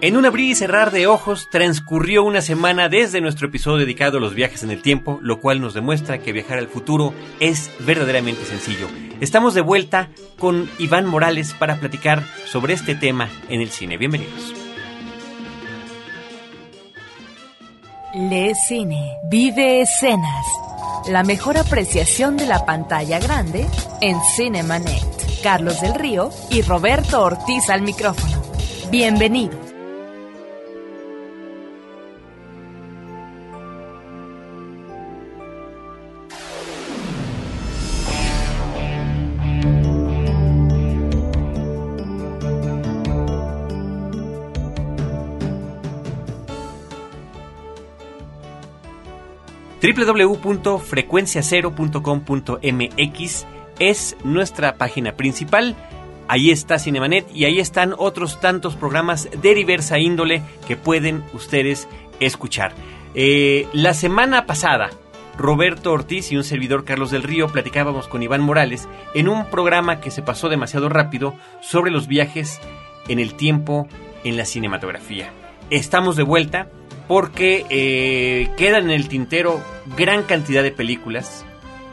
En un abrir y cerrar de ojos transcurrió una semana desde nuestro episodio dedicado a los viajes en el tiempo, lo cual nos demuestra que viajar al futuro es verdaderamente sencillo. Estamos de vuelta con Iván Morales para platicar sobre este tema en el cine. Bienvenidos. Le Cine, vive escenas. La mejor apreciación de la pantalla grande en Cinemanet. Carlos del Río y Roberto Ortiz al micrófono. Bienvenido. www.frecuenciacero.com.mx es nuestra página principal. Ahí está Cinemanet y ahí están otros tantos programas de diversa índole que pueden ustedes escuchar. Eh, la semana pasada, Roberto Ortiz y un servidor Carlos del Río platicábamos con Iván Morales en un programa que se pasó demasiado rápido sobre los viajes en el tiempo en la cinematografía. Estamos de vuelta porque eh, quedan en el tintero gran cantidad de películas,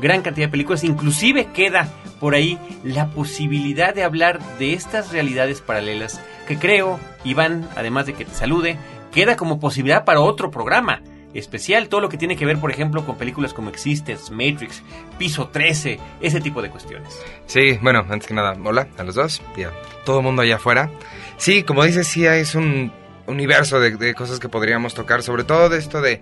gran cantidad de películas, inclusive queda por ahí la posibilidad de hablar de estas realidades paralelas que creo, Iván, además de que te salude, queda como posibilidad para otro programa especial, todo lo que tiene que ver, por ejemplo, con películas como Existence, Matrix, Piso 13, ese tipo de cuestiones. Sí, bueno, antes que nada, hola a los dos y a todo el mundo allá afuera. Sí, como dices, sí es un universo de, cosas que podríamos tocar, sobre todo de esto de,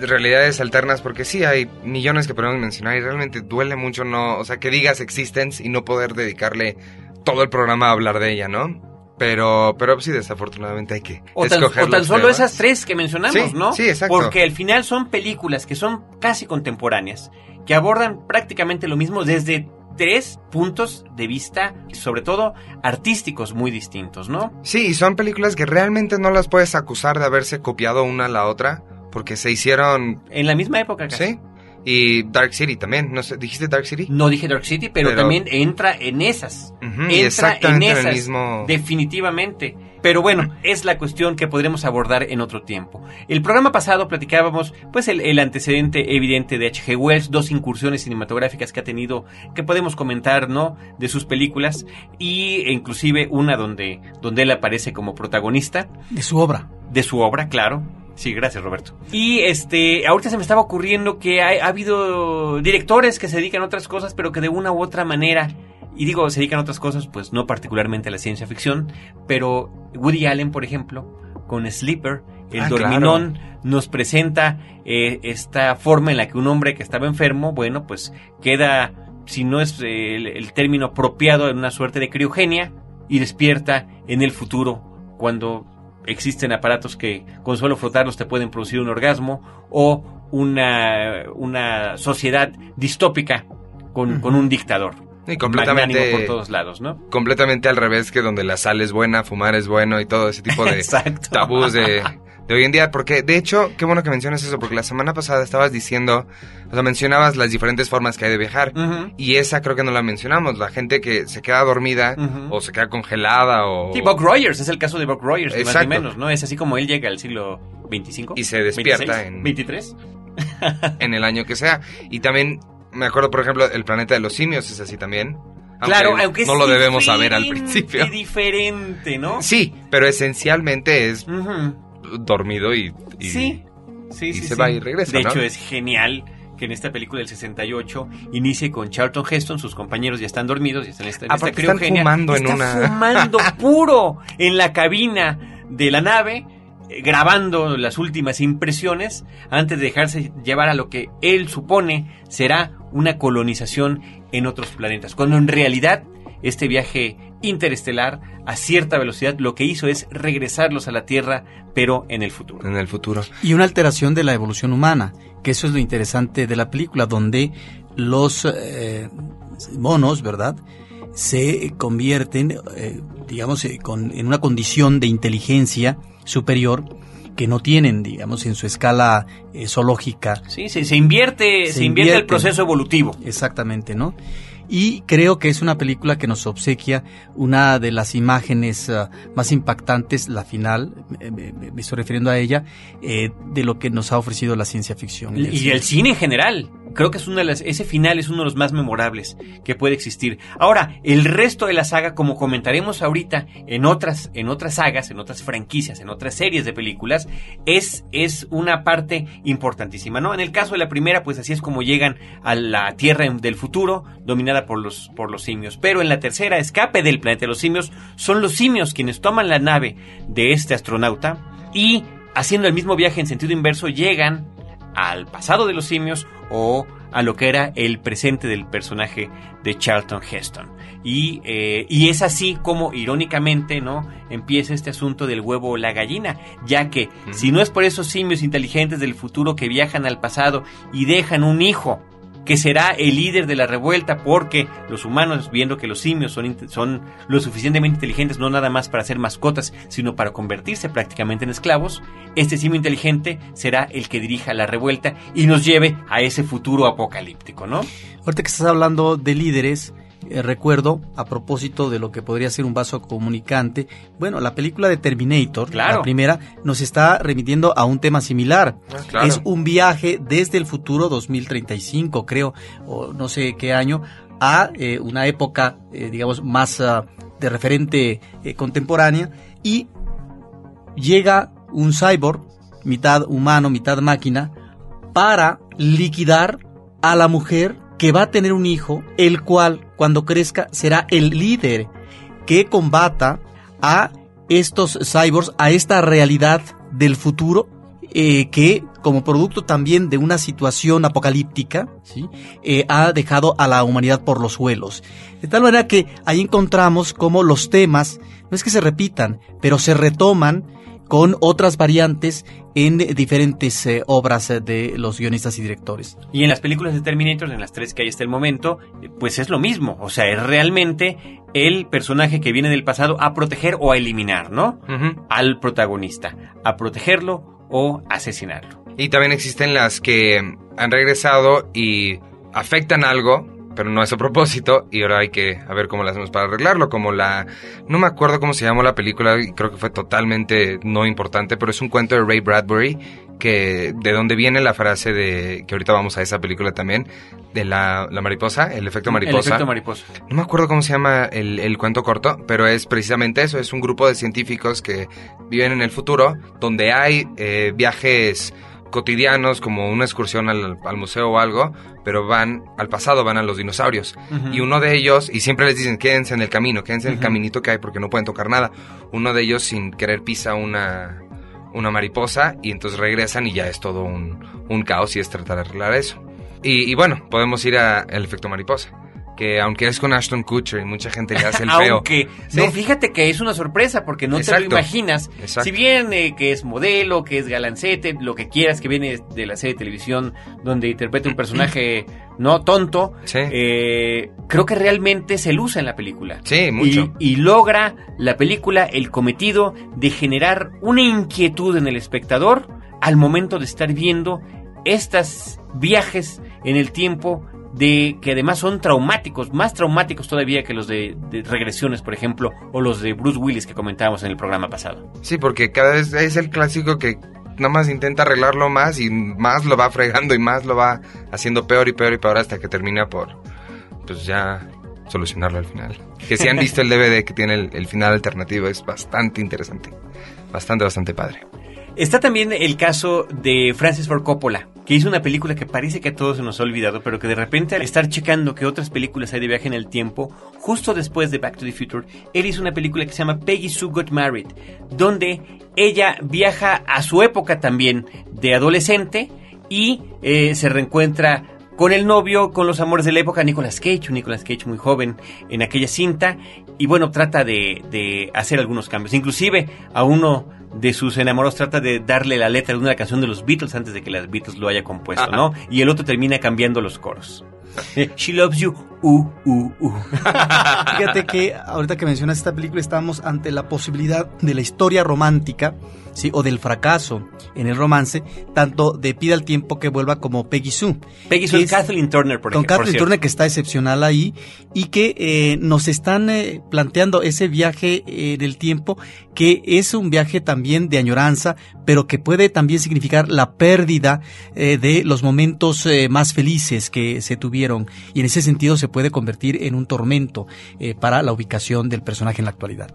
realidades alternas, porque sí hay millones que podemos mencionar y realmente duele mucho no, o sea, que digas Existence y no poder dedicarle todo el programa a hablar de ella, ¿no? Pero, pero sí, desafortunadamente hay que o escoger O tan solo esas tres que mencionamos, ¿no? Sí, exacto. Porque al final son películas que son casi contemporáneas, que abordan prácticamente lo mismo desde tres puntos de vista, sobre todo artísticos muy distintos, ¿no? Sí, son películas que realmente no las puedes acusar de haberse copiado una a la otra, porque se hicieron... En la misma época, casi. Sí. Y Dark City también, no sé, ¿dijiste Dark City? No dije Dark City, pero, también entra en esas. entra en esas, mismo... definitivamente. Pero bueno, es la cuestión que podremos abordar en otro tiempo. El programa pasado platicábamos, pues, el, antecedente evidente de H.G. Wells, dos incursiones cinematográficas que ha tenido, que podemos comentar, ¿no? De sus películas, y e inclusive una donde, donde él aparece como protagonista. De su obra. De su obra, claro. Sí, gracias Roberto. Y este, ahorita se me estaba ocurriendo que ha habido directores que se dedican a otras cosas, pero que de una u otra manera y digo, se dedican a otras cosas, pues no particularmente a la ciencia ficción, pero Woody Allen, por ejemplo, con Sleeper, el ah, dorminón, nos presenta eh, esta forma en la que un hombre que estaba enfermo, bueno, pues queda, si no es el, término apropiado, en una suerte de criogenia y despierta en el futuro cuando existen aparatos que con solo frotarlos te pueden producir un orgasmo o una, una sociedad distópica con, con un dictador. Y completamente por todos lados, ¿no? Completamente al revés que donde la sal es buena, fumar es bueno y todo ese tipo de tabús de, hoy en día. Porque, de hecho, qué bueno que mencionas eso, porque la semana pasada estabas diciendo, o sea, mencionabas las diferentes formas que hay de viajar. Y esa creo que no la mencionamos. La gente que se queda dormida o se queda congelada o... Sí, Buck Rogers, es el caso de Buck Rogers, más o menos, ¿no? Es así como él llega al siglo 25. Y se despierta en... 23. en el año que sea. Y también me acuerdo, por ejemplo, el planeta de los simios es así también. claro, aunque no lo debemos saber al principio. diferente, ¿no? Sí, pero esencialmente es dormido y, sí, sí, y se va y regresa. De hecho, es genial que en esta película del 68 inicie con Charlton Heston, sus compañeros ya están dormidos, y están en esta, en esta están fumando en una... fumando puro en la cabina de la nave grabando las últimas impresiones antes de dejarse llevar a lo que él supone será una colonización en otros planetas, cuando en realidad este viaje interestelar a cierta velocidad lo que hizo es regresarlos a la Tierra, pero en el futuro. En el futuro. Y una alteración de la evolución humana, que eso es lo interesante de la película, donde los eh, monos, ¿verdad? se convierten, eh, digamos, eh, en una condición de inteligencia superior que no tienen, digamos, en su escala eh, zoológica. Sí, se, se invierte, se, invierte el proceso evolutivo. Exactamente, ¿no? Y creo que es una película que nos obsequia una de las imágenes uh, más impactantes, la final, me, estoy refiriendo a ella, eh, de lo que nos ha ofrecido la ciencia ficción. Y, el, y cine. el cine en general. Creo que es una de las, ese final es uno de los más memorables que puede existir. Ahora, el resto de la saga, como comentaremos ahorita en otras, en otras sagas, en otras franquicias, en otras series de películas, es, es una parte importantísima, ¿no? En el caso de la primera, pues así es como llegan a la Tierra del futuro, dominada por los, por los simios. Pero en la tercera, escape del planeta de los simios, son los simios quienes toman la nave de este astronauta y haciendo el mismo viaje en sentido inverso llegan al pasado de los simios o a lo que era el presente del personaje de Charlton Heston. Y, eh, y, es así como, irónicamente, ¿no? Empieza este asunto del huevo o la gallina, ya que si no es por esos simios inteligentes del futuro que viajan al pasado y dejan un hijo que será el líder de la revuelta porque los humanos, viendo que los simios son, son lo suficientemente inteligentes no nada más para ser mascotas, sino para convertirse prácticamente en esclavos, este simio inteligente será el que dirija la revuelta y nos lleve a ese futuro apocalíptico, ¿no? Ahorita que estás hablando de líderes, eh, recuerdo, a propósito de lo que podría ser un vaso comunicante, bueno, la película de Terminator, claro. la primera, nos está remitiendo a un tema similar. Ah, claro. Es un viaje desde el futuro 2035, creo, o no sé qué año, a eh, una época, eh, digamos, más uh, de referente contemporánea, y llega un cyborg, mitad humano, mitad máquina, para liquidar a la mujer que va a tener un hijo, el cual cuando crezca será el líder que combata a estos cyborgs, a esta realidad del futuro eh, que como producto también de una situación apocalíptica ¿sí? eh, ha dejado a la humanidad por los suelos. De tal manera que ahí encontramos como los temas, no es que se repitan, pero se retoman con otras variantes en diferentes eh, obras de los guionistas y directores. Y en las películas de Terminator, en las tres que hay hasta el momento, pues es lo mismo. O sea, es realmente el personaje que viene del pasado a proteger o a eliminar, ¿no? Uh -huh. Al protagonista. A protegerlo o asesinarlo. Y también existen las que han regresado y afectan algo, pero no es a propósito y ahora hay que a ver cómo lo hacemos para arreglarlo, como la no me acuerdo cómo se llamó la película y creo que fue totalmente no importante, pero es un cuento de Ray Bradbury que de donde viene la frase de que ahorita vamos a esa película también de la, la mariposa, el efecto mariposa. El efecto mariposa. No me acuerdo cómo se llama el, el cuento corto, pero es precisamente eso, es un grupo de científicos que viven en el futuro donde hay eh, viajes cotidianos como una excursión al, al, museo o algo, pero van al pasado, van a los dinosaurios. Uh -huh. Y uno de ellos, y siempre les dicen, quédense en el camino, quédense uh -huh. en el caminito que hay porque no pueden tocar nada. Uno de ellos sin querer pisa una, una mariposa y entonces regresan y ya es todo un, un caos y es tratar de arreglar eso. Y, y bueno, podemos ir al efecto mariposa que aunque es con Ashton Kutcher y mucha gente le hace el feo. aunque, ¿sí? no, fíjate que es una sorpresa porque no Exacto. te lo imaginas. Exacto. Si bien eh, que es modelo, que es galancete, lo que quieras, que viene de la serie de televisión donde interpreta un personaje no tonto, sí. eh, creo que realmente se luce en la película. Sí, mucho. Y, y, logra la película el cometido de generar una inquietud en el espectador al momento de estar viendo estos viajes en el tiempo de que además son traumáticos, más traumáticos todavía que los de, regresiones, por ejemplo, o los de Bruce Willis que comentábamos en el programa pasado. Sí, porque cada vez es el clásico que nada más intenta arreglarlo más y más lo va fregando y más lo va haciendo peor y peor y peor hasta que termina por, pues ya solucionarlo al final. Que si han visto el DVD que tiene el final alternativo es bastante interesante, bastante, bastante padre. Está también el caso de Francis Ford Coppola, que hizo una película que parece que a todos se nos ha olvidado, pero que de repente al estar checando que otras películas hay de viaje en el tiempo, justo después de Back to the Future, él hizo una película que se llama Peggy Sue Got Married, donde ella viaja a su época también de adolescente y eh, se reencuentra con el novio, con los amores de la época, Nicolas Cage, un Nicolas Cage muy joven en aquella cinta, y bueno, trata de, de hacer algunos cambios. Inclusive a uno de sus enamorados trata de darle la letra de una canción de los Beatles antes de que las Beatles lo haya compuesto, ¿no? Y el otro termina cambiando los coros. She loves you uh, uh, uh. Fíjate que ahorita que mencionas esta película estamos ante la posibilidad de la historia romántica, ¿sí? O del fracaso en el romance, tanto de Pida el tiempo que vuelva como Peggy Sue. Peggy Sue es Kathleen Turner, por Con ejemplo. Kathleen. Turner que está excepcional ahí y que eh, nos están eh, planteando ese viaje eh, en el tiempo que es un viaje también de añoranza, pero que puede también significar la pérdida eh, de los momentos eh, más felices que se tuvieron y en ese sentido se puede convertir en un tormento eh, para la ubicación del personaje en la actualidad.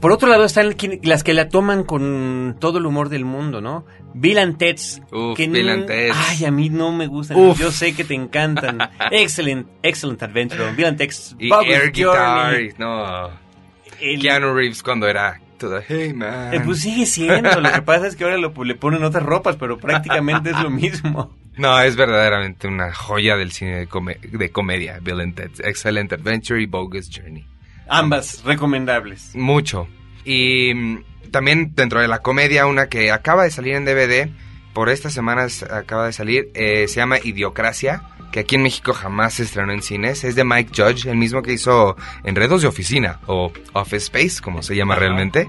Por otro lado están quien- las que la toman con todo el humor del mundo, ¿no? Bill and Ted's. Uf, que Bill no- and Ted's. Ay, a mí no me gustan. Uf. Yo sé que te encantan. excellent, excellent adventure. Bill and Ted's. Y Air Guitar, Journey. no. El- Keanu Reeves cuando era todo, hey man. eh, pues sigue siendo. Lo que pasa es que ahora lo- le ponen otras ropas, pero prácticamente es lo mismo. No, es verdaderamente una joya del cine de, come- de comedia, Bill and Ted's Excellent Adventure y Bogus Journey. Ambas recomendables. Mucho. Y mm, también dentro de la comedia, una que acaba de salir en DVD, por estas semanas acaba de salir, eh, se llama Idiocracia, que aquí en México jamás se estrenó en cines. Es de Mike Judge, el mismo que hizo Enredos de Oficina, o Office Space, como se llama realmente.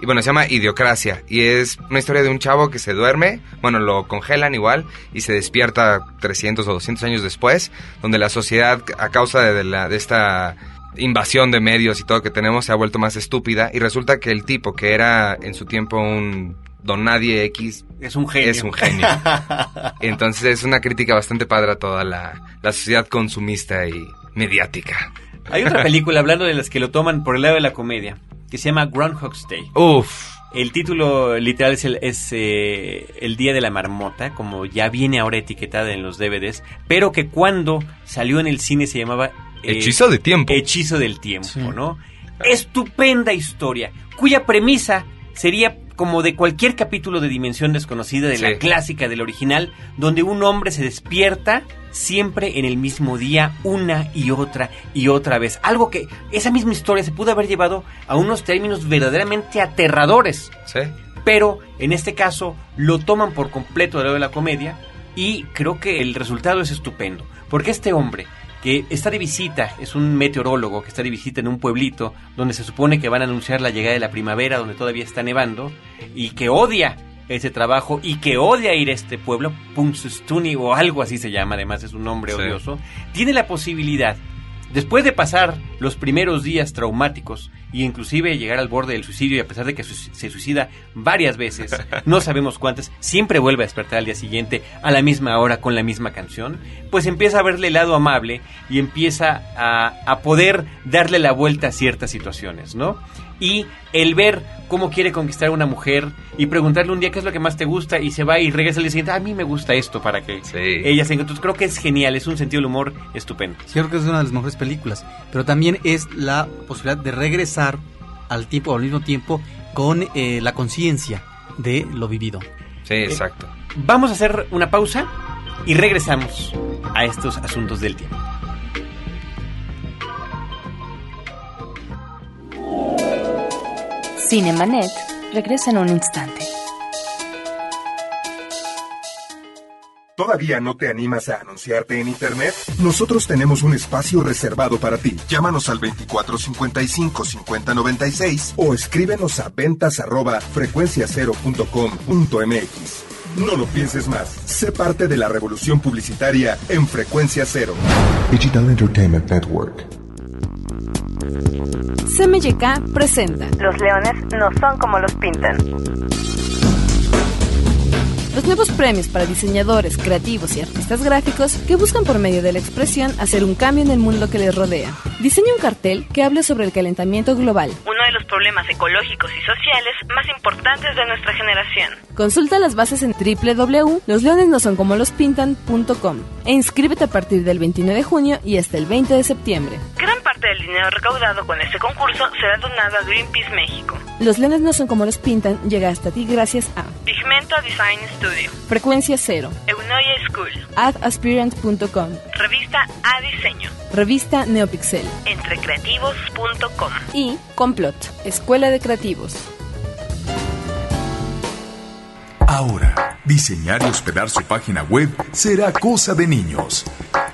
Y bueno, se llama Idiocracia, y es una historia de un chavo que se duerme, bueno, lo congelan igual, y se despierta 300 o 200 años después, donde la sociedad, a causa de, la, de esta invasión de medios y todo que tenemos se ha vuelto más estúpida y resulta que el tipo que era en su tiempo un don nadie X Es un genio. es un genio. Entonces es una crítica bastante padre a toda la, la sociedad consumista y mediática. Hay otra película hablando de las que lo toman por el lado de la comedia, que se llama Groundhog's Day. Uf, El título literal es, el, es eh, El Día de la Marmota, como ya viene ahora etiquetada en los DVDs, pero que cuando salió en el cine se llamaba... eh, hechizo de tiempo. Hechizo del Tiempo, Sí. ¿no? Estupenda historia, cuya premisa sería como de cualquier capítulo de Dimensión Desconocida de la clásica, del original, donde un hombre se despierta siempre en el mismo día, una y otra y otra vez. Algo que esa misma historia se pudo haber llevado a unos términos verdaderamente aterradores ¿Sí? pero en este caso lo toman por completo de lado de la comedia y creo que el resultado es estupendo, porque este hombre que está de visita, es un meteorólogo que está de visita en un pueblito donde se supone que van a anunciar la llegada de la primavera, donde todavía está nevando, y que odia ese trabajo y que odia ir a este pueblo, Punxsutawney o algo así se llama, además es un nombre Sí. odioso, tiene la posibilidad Después de pasar los primeros días traumáticos y inclusive llegar al borde del suicidio y a pesar de que se suicida varias veces, no sabemos cuántas, siempre vuelve a despertar al día siguiente a la misma hora con la misma canción, pues empieza a verle el lado amable y empieza a, a poder darle la vuelta a ciertas situaciones, ¿no? Y el ver cómo quiere conquistar a una mujer y preguntarle un día qué es lo que más te gusta y se va y regresa al día siguiente, a mí me gusta esto para que Sí. ella se encuentre. Creo que es genial, es un sentido del humor estupendo. Sí, creo que es una de las mejores películas, pero también es la posibilidad de regresar al tiempo, al mismo tiempo, con eh, la conciencia de lo vivido. Sí, exacto. Vamos a hacer una pausa y regresamos a estos asuntos del tiempo. Cinemanet regresa en un instante. ¿Todavía no te animas a anunciarte en Internet? Nosotros tenemos un espacio reservado para ti. Llámanos al 2455-5096 o escríbenos a ventas arroba frecuenciacero.com.mx. No lo pienses más. Sé parte de la revolución publicitaria en Frecuencia Cero. Digital Entertainment Network. CMYK presenta Los leones no son como los pintan. los nuevos premios para diseñadores, creativos y artistas gráficos que buscan por medio de la expresión hacer un cambio en el mundo que les rodea. Diseña un cartel que hable sobre el calentamiento global. Uno de los problemas ecológicos y sociales más importantes de nuestra generación. Consulta las bases en www.losleonesnosoncomoLosPintan.com e inscríbete a partir del 29 de junio y hasta el 20 de septiembre. Parte del dinero recaudado con este concurso será donado a Greenpeace México. Los leones no son como los pintan llega hasta ti gracias a Pigmento Design Studio. Frecuencia Cero, Eunoia School. adaspirant.com, Revista A Diseño. revista Neopixel Entrecreativos.com. y Complot, Escuela de Creativos. Ahora, diseñar y hospedar su página web será cosa de niños.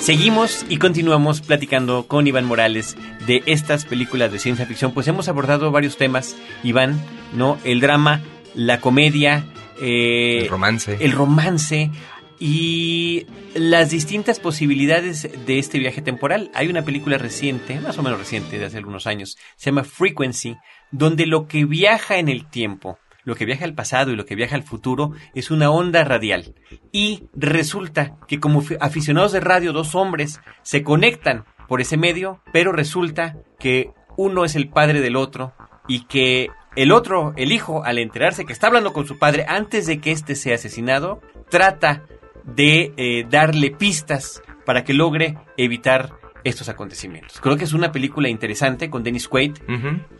Seguimos y continuamos platicando con Iván Morales de estas películas de ciencia ficción. Pues hemos abordado varios temas, Iván, ¿no? El drama, la comedia, eh, El romance. el romance y las distintas posibilidades de este viaje temporal. Hay una película reciente, más o menos reciente, de hace algunos años, se llama Frequency, donde lo que viaja en el tiempo, lo que viaja al pasado y lo que viaja al futuro es una onda radial. Y resulta que como fi- aficionados de radio, dos hombres se conectan por ese medio, pero resulta que uno es el padre del otro y que el otro, el hijo, al enterarse que está hablando con su padre antes de que éste sea asesinado, trata de eh, darle pistas para que logre evitar estos acontecimientos. Creo que es una película interesante con Dennis Quaid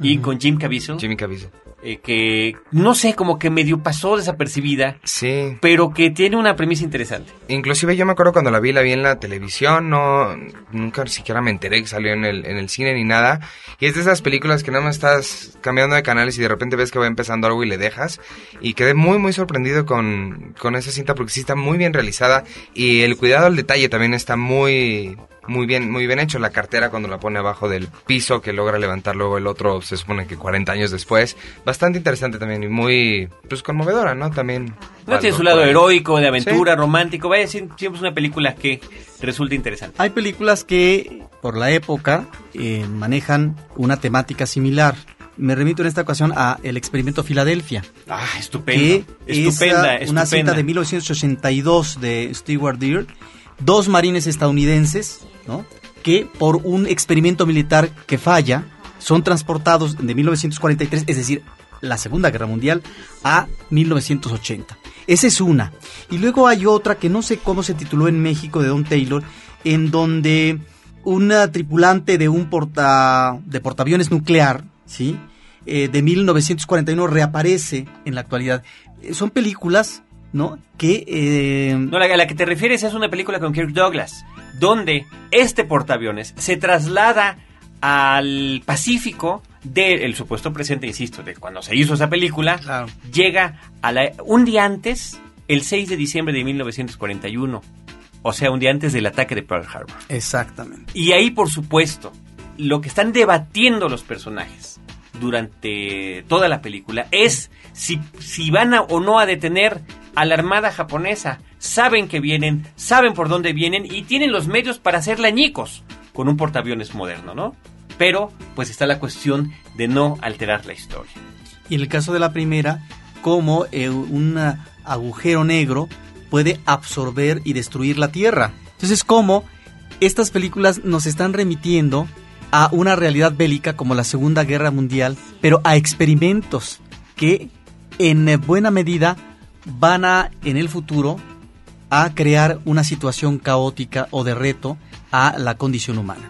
y con Jim Caviezel, Jimmy Caviezel. Eh, que no sé, como que medio pasó desapercibida, Sí. pero que tiene una premisa interesante. Inclusive yo me acuerdo cuando la vi, la vi en la televisión, no, nunca siquiera me enteré que salió en el, en el cine ni nada. Y es de esas películas que nada más estás cambiando de canales y de repente ves que va empezando algo y le dejas. Y quedé muy, muy sorprendido con, con esa cinta porque sí está muy bien realizada y el cuidado al detalle también está muy, muy bien, muy bien hecho. La cartera cuando la pone abajo del piso que logra levantar luego el otro, se supone que 40 años después. Bastante interesante también y muy, pues conmovedora, ¿no? También. No tiene su lado heroico, de aventura, romántico, vaya, sie- siempre es una película que resulta interesante. Hay películas que, por la época, eh, manejan una temática similar. Me remito en esta ocasión a El experimento Filadelfia, Ah, que estupendo, estupenda, es una estupenda. cinta de 1982 de Stewart Deere, dos marines estadounidenses, que por un experimento militar que falla, son transportados de 1943, es decir, la Segunda Guerra Mundial, a 1980. Esa es una. Y luego hay otra que no sé cómo se tituló en México de Don Taylor, en donde una tripulante de un porta, de portaaviones nuclear, ¿sí? Eh, de 1941 reaparece en la actualidad. Eh, son películas, ¿no? Que... eh, No, la, a la que te refieres es una película con Kirk Douglas, donde este portaaviones se traslada al Pacífico del supuesto presente, insisto, de cuando se hizo esa película, Claro. llega a la, un día antes, el 6 de diciembre de 1941, o sea, un día antes del ataque de Pearl Harbor. Exactamente. Y ahí, por supuesto, lo que están debatiendo los personajes durante toda la película es si, si van a, o no a detener a la armada japonesa. Saben que vienen, saben por dónde vienen y tienen los medios para hacerla añicos con un portaaviones moderno, ¿no? Pero, pues está la cuestión de no alterar la historia. Y en el caso de la primera, cómo eh, un agujero negro puede absorber y destruir la Tierra. Entonces, cómo estas películas nos están remitiendo a una realidad bélica como la Segunda Guerra Mundial, pero a experimentos que en eh, buena medida van a, en el futuro, a crear una situación caótica o de reto a la condición humana.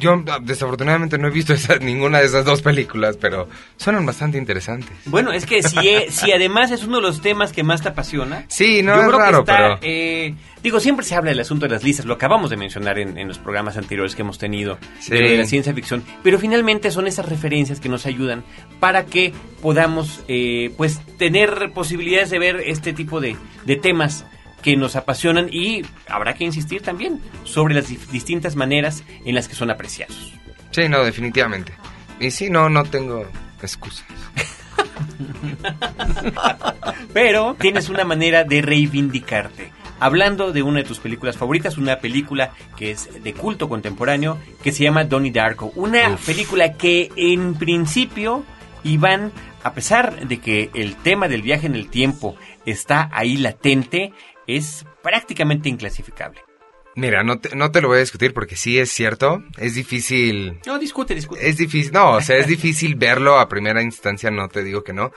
Yo ah, desafortunadamente no he visto esa- ninguna de esas dos películas, pero suenan bastante interesantes. Bueno, es que si, e- si además es uno de los temas que más te apasiona, Sí, no yo es creo raro, que está, pero eh, digo, siempre se habla del asunto de las listas, lo acabamos de mencionar en, en los programas anteriores que hemos tenido Sí. de la ciencia ficción, pero finalmente son esas referencias que nos ayudan para que podamos, eh, pues, tener posibilidades de ver este tipo de, de temas que nos apasionan y habrá que insistir también sobre las distintas maneras en las que son apreciados. sí, no, definitivamente. Y sí, no, no tengo excusas. Pero tienes una manera de reivindicarte. Hablando de una de tus películas favoritas, una película que es de culto contemporáneo, que se llama Donnie Darko. Una Uf. película que en principio, Iván, a pesar de que el tema del viaje en el tiempo está ahí latente, es prácticamente inclasificable. Mira, no te, no te lo voy a discutir porque sí es cierto, es difícil... No, discute, discute. Es difícil, no, o sea, es difícil verlo a primera instancia, no te digo que no,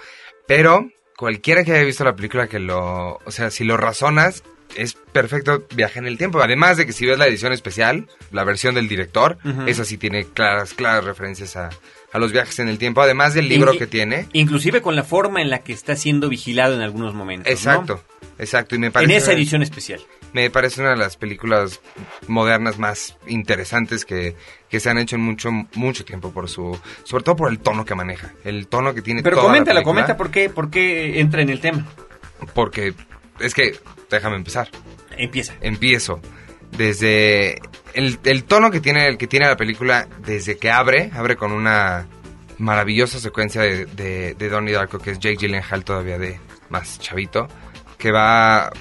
pero cualquiera que haya visto la película que lo, o sea, si lo razonas, es perfecto viaje en el tiempo. Además de que si ves la edición especial, la versión del director, esa sí tiene claras, claras referencias a, a los viajes en el tiempo, además del libro In- que tiene. Inclusive con la forma en la que está siendo vigilado en algunos momentos. ¿no? Exacto, exacto. Y me En parece, esa edición especial. me parece una de las películas modernas más interesantes que, que se han hecho en mucho, mucho tiempo por su, sobre todo por el tono que maneja, el tono que tiene Pero toda la coméntala, película. comenta por qué, por qué entra en el tema. Porque es que, déjame empezar. Empieza. Empiezo. Desde el, el tono que tiene, el que tiene la película, desde que abre, abre con una maravillosa secuencia de, de, de Donnie Darko, que es Jake Gyllenhaal todavía de más chavito, que va,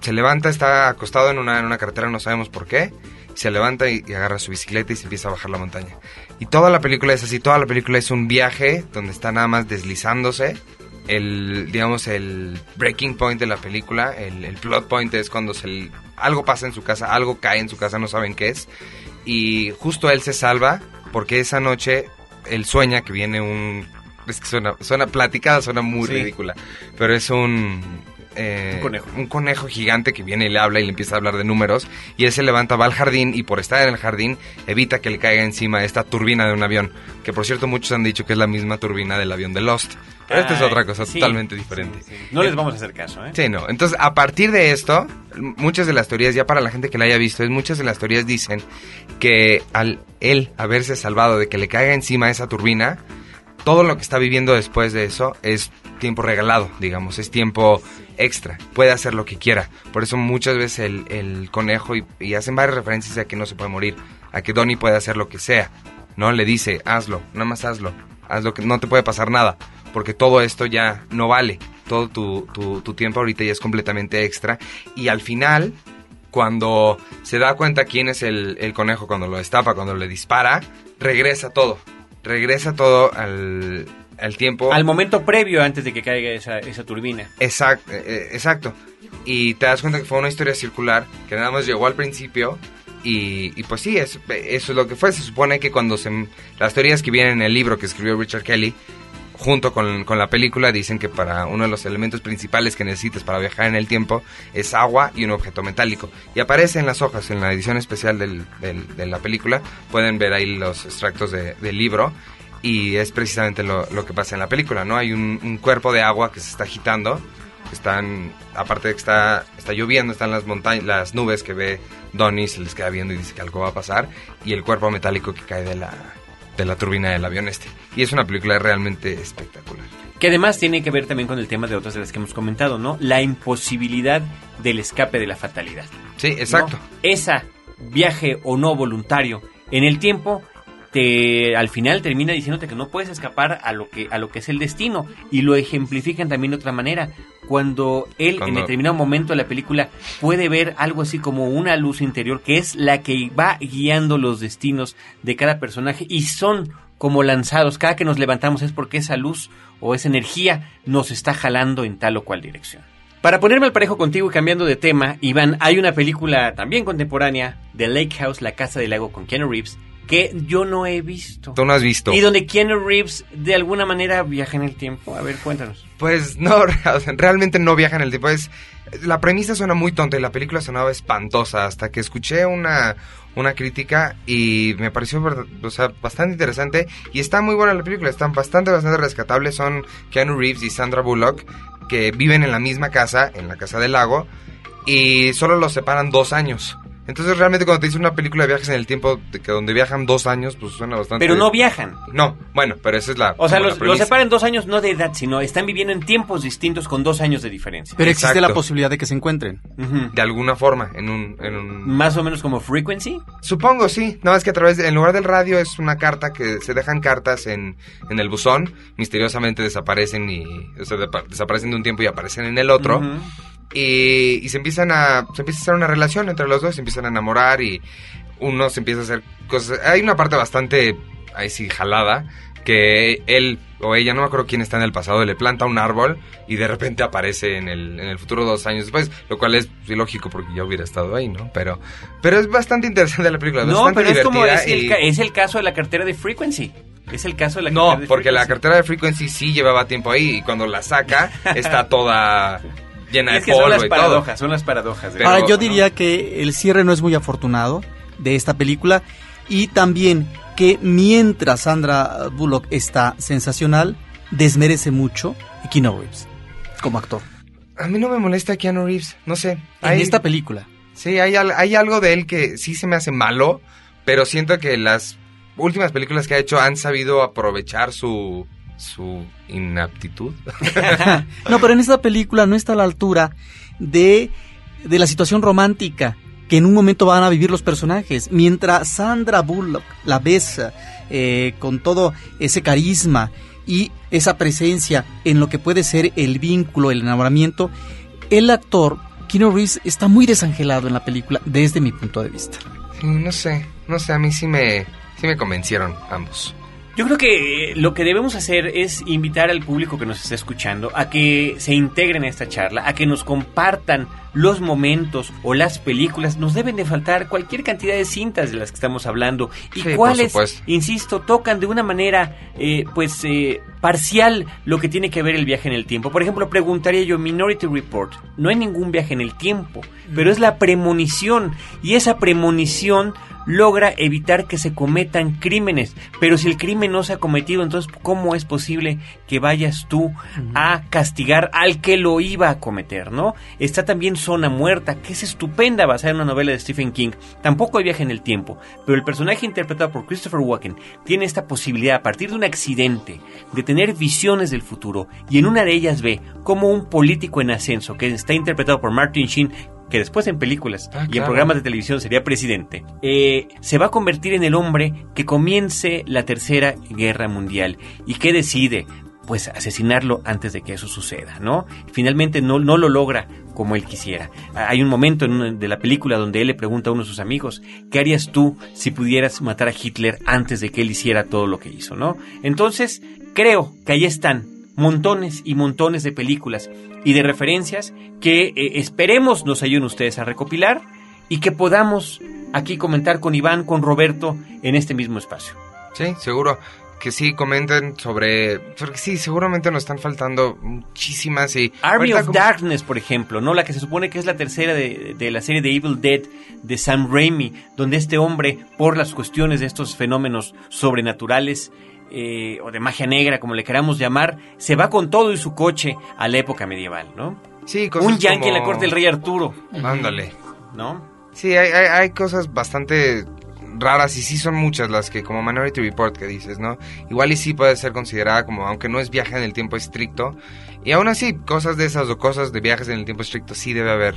se levanta, está acostado en una, en una carretera, no sabemos por qué, se levanta y, y agarra su bicicleta y se empieza a bajar la montaña. Y toda la película es así, toda la película es un viaje donde está nada más deslizándose. El, digamos, el breaking point de la película, el, el plot point es cuando se, algo pasa en su casa, algo cae en su casa, no saben qué es. Y justo él se salva porque esa noche él sueña que viene un... Es que suena, suena platicada, suena muy Sí. ridícula. Pero es un... eh, Un conejo. un conejo gigante que viene y le habla y le empieza a hablar de números. Y él se levanta, va al jardín y por estar en el jardín evita que le caiga encima esta turbina de un avión. Que por cierto muchos han dicho que es la misma turbina del avión de Lost. Pero esta es Ay, otra cosa sí, totalmente diferente. sí, sí. No les vamos a hacer caso, ¿eh? Sí, no. Entonces, a partir de esto, muchas de las teorías, ya para la gente que la haya visto, es muchas de las teorías dicen que al él haberse salvado de que le caiga encima esa turbina, todo lo que está viviendo después de eso es tiempo regalado, digamos, es tiempo extra, puede hacer lo que quiera. Por eso muchas veces el, el conejo, y, hacen varias referencias a que no se puede morir, a que Donnie puede hacer lo que sea, ¿no? Le dice, hazlo, nada más hazlo, hazlo que no te puede pasar nada, porque todo esto ya no vale, todo tu, tu, tu tiempo ahorita ya es completamente extra, y al final, cuando se da cuenta quién es el, el conejo, cuando lo destapa, cuando le dispara, regresa todo, regresa todo al, al tiempo. Al momento previo antes de que caiga esa, esa turbina. Exacto, exacto. Y te das cuenta que fue una historia circular que nada más llegó al principio. Y, y pues sí, es- eso es lo que fue. Se supone que cuando se... Las teorías que vienen en el libro que escribió Richard Kelly, junto con, con la película, dicen que para uno de los elementos principales que necesitas para viajar en el tiempo es agua y un objeto metálico. Y aparece en las hojas, en la edición especial del- del- de la película. Pueden ver ahí los extractos de- del libro. Y es precisamente lo, lo que pasa en la película, ¿no? Hay un, un cuerpo de agua que se está agitando. Están, aparte de que está, está lloviendo, están las montañas, las nubes que ve Donnie, se les queda viendo y dice que algo va a pasar. Y el cuerpo metálico que cae de la, de la turbina del avión este. Y es una película realmente espectacular. Que además tiene que ver también con el tema de otras de las que hemos comentado, ¿no? La imposibilidad del escape de la fatalidad. Sí, exacto. ¿no? Esa viaje o no voluntario en el tiempo te al final termina diciéndote que no puedes escapar a lo que a lo que es el destino y lo ejemplifican también de otra manera. Cuando él en determinado momento de la película puede ver algo así como una luz interior que es la que va guiando los destinos de cada personaje y son como lanzados. Cada que nos levantamos es porque esa luz o esa energía nos está jalando en tal o cual dirección. Para ponerme al parejo contigo y cambiando de tema, Iván, hay una película también contemporánea de Lake House, La Casa del Lago con Keanu Reeves, que yo no he visto. Tú no has visto. Y donde Keanu Reeves de alguna manera viaja en el tiempo. A ver, cuéntanos. Pues no, realmente no viaja en el tiempo. Es, la premisa suena muy tonta y la película sonaba espantosa hasta que escuché una, una crítica y me pareció o sea, bastante interesante. Y está muy buena la película, están bastante, bastante rescatables. Son Keanu Reeves y Sandra Bullock que viven en la misma casa, en la casa del lago, y solo los separan dos años. Entonces realmente cuando te dicen una película de viajes en el tiempo, de que donde viajan dos años, pues suena bastante... Pero no viajan. No, bueno, pero esa es la... O sea, los, los separan dos años no de edad, sino están viviendo en tiempos distintos con dos años de diferencia. Pero existe la posibilidad de que se encuentren. De alguna forma, en un... En un... Más o menos como Frequency. Supongo, sí. Nada más que a través, de- en lugar del radio es una carta que se dejan cartas en, en el buzón, misteriosamente desaparecen y, o sea, depa- desaparecen de un tiempo y aparecen en el otro. Ujú. Y, y se empiezan a, se empieza a hacer una relación entre los dos, se empiezan a enamorar y uno se empieza a hacer cosas. Hay una parte bastante, ahí sí, jalada, que él o ella, no me acuerdo quién está en el pasado, le planta un árbol y de repente aparece en el, en el futuro dos años después, lo cual es ilógico porque ya hubiera estado ahí, ¿no? Pero, pero es bastante interesante la película, No, bastante pero es como es el, y- ca- es el caso de la cartera de Frequency. Es el caso de la No, cartera de porque la Frequency. cartera de Frequency sí llevaba tiempo ahí y cuando la saca está toda llena de Es que son polvo las y todo. paradojas, son las paradojas. de- Pero- Ahora, yo ¿no? diría que el cierre no es muy afortunado de esta película y también que mientras Sandra Bullock está sensacional, desmerece mucho a Keanu Reeves como actor. A mí no me molesta Keanu Reeves, no sé. En Hay- esta película. Sí, hay algo de él que sí se me hace malo, pero siento que las últimas películas que ha hecho han sabido aprovechar su, su inaptitud. No, pero en esta película no está a la altura de, de la situación romántica que en un momento van a vivir los personajes. Mientras Sandra Bullock la besa eh, con todo ese carisma y esa presencia en lo que puede ser el vínculo, el enamoramiento, el actor, Keanu Reeves, está muy desangelado en la película desde mi punto de vista. Sí, no sé, no sé, a mí sí me, sí me convencieron ambos. Yo creo que eh, lo que debemos hacer es invitar al público que nos está escuchando a que se integren a esta charla, a que nos compartan los momentos o las películas. Nos deben de faltar cualquier cantidad de cintas de las que estamos hablando y Sí, cuáles, insisto, tocan de una manera, eh, pues, eh, parcial lo que tiene que ver el viaje en el tiempo. Por ejemplo, preguntaría yo, Minority Report, no hay ningún viaje en el tiempo, pero es la premonición y esa premonición logra evitar que se cometan crímenes. Pero si el crimen no se ha cometido, entonces ¿cómo es posible que vayas tú a castigar al que lo iba a cometer, no? Está también Zona Muerta, que es estupenda basada en una novela de Stephen King. Tampoco hay viaje en el tiempo, pero el personaje interpretado por Christopher Walken tiene esta posibilidad a partir de un accidente de tener visiones del futuro y en una de ellas ve como un político en ascenso que está interpretado por Martin Sheen que después en películas Ah, y en programas de televisión sería presidente, eh, se va a convertir en el hombre que comience la tercera guerra mundial y que decide pues asesinarlo antes de que eso suceda, ¿no? Finalmente no, no lo logra como él quisiera. Hay un momento en de la película donde él le pregunta a uno de sus amigos, ¿qué harías tú si pudieras matar a Hitler antes de que él hiciera todo lo que hizo, ¿no? Entonces, creo que ahí están montones y montones de películas y de referencias que eh, esperemos nos ayuden ustedes a recopilar y que podamos aquí comentar con Iván, con Roberto en este mismo espacio. Sí, seguro. Que sí, comenten sobre... Porque sí, seguramente nos están faltando muchísimas y... Army of como- Darkness, por ejemplo, ¿no? La que se supone que es la tercera de, de la serie de Evil Dead de Sam Raimi, donde este hombre, por las cuestiones de estos fenómenos sobrenaturales, eh, o de magia negra, como le queramos llamar, se va con todo y su coche a la época medieval, ¿no? Sí, cosas Un yankee en la corte del rey Arturo, Ándale. ¿no? Sí, hay, hay, hay cosas bastante raras y sí son muchas las que como Minority Report que dices, ¿no? Igual y sí puede ser considerada como, aunque no es viaje en el tiempo estricto, y aún así, cosas de esas o cosas de viajes en el tiempo estricto sí debe haber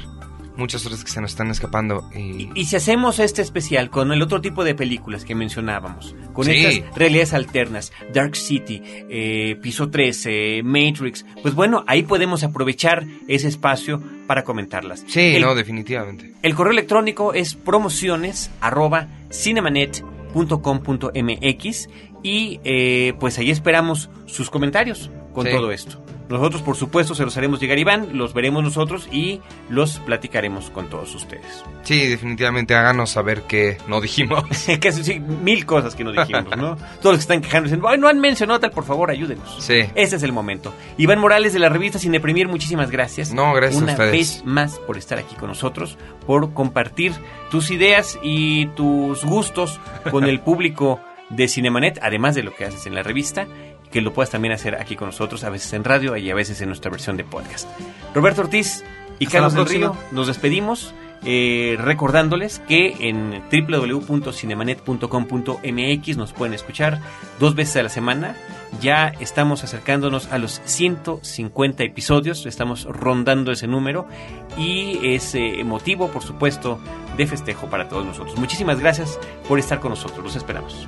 muchas otras que se nos están escapando y... Y si hacemos este especial con el otro tipo de películas que mencionábamos, con Sí. estas realidades alternas, Dark City, eh, Piso 13, Matrix, pues bueno, ahí podemos aprovechar ese espacio para comentarlas. Sí, el, no, definitivamente. el correo electrónico es promociones arroba cinemanet.com.mx y eh, pues ahí esperamos sus comentarios con Sí. todo esto. Nosotros, por supuesto, se los haremos llegar Iván, los veremos nosotros y los platicaremos con todos ustedes. Sí, definitivamente háganos saber que no dijimos. que sí, mil cosas que nos dijimos, ¿no? Todos los que están quejando dicen, "Ay, no han mencionado tal, por favor, ayúdenos. Sí. Ese es el momento. Iván Morales de la revista Cine Premier, muchísimas gracias. No, gracias a Una ustedes. vez más por estar aquí con nosotros, por compartir tus ideas y tus gustos con el público de Cinemanet, además de lo que haces en la revista, que lo puedas también hacer aquí con nosotros, a veces en radio y a veces en nuestra versión de podcast. Roberto Ortiz y Hasta Carlos del Río, nos despedimos. eh, recordándoles que en www.cinemanet.com.mx nos pueden escuchar dos veces a la semana. Ya estamos acercándonos a los 150 episodios, estamos rondando ese número y es eh, motivo, por supuesto, de festejo para todos nosotros. Muchísimas gracias por estar con nosotros, los esperamos.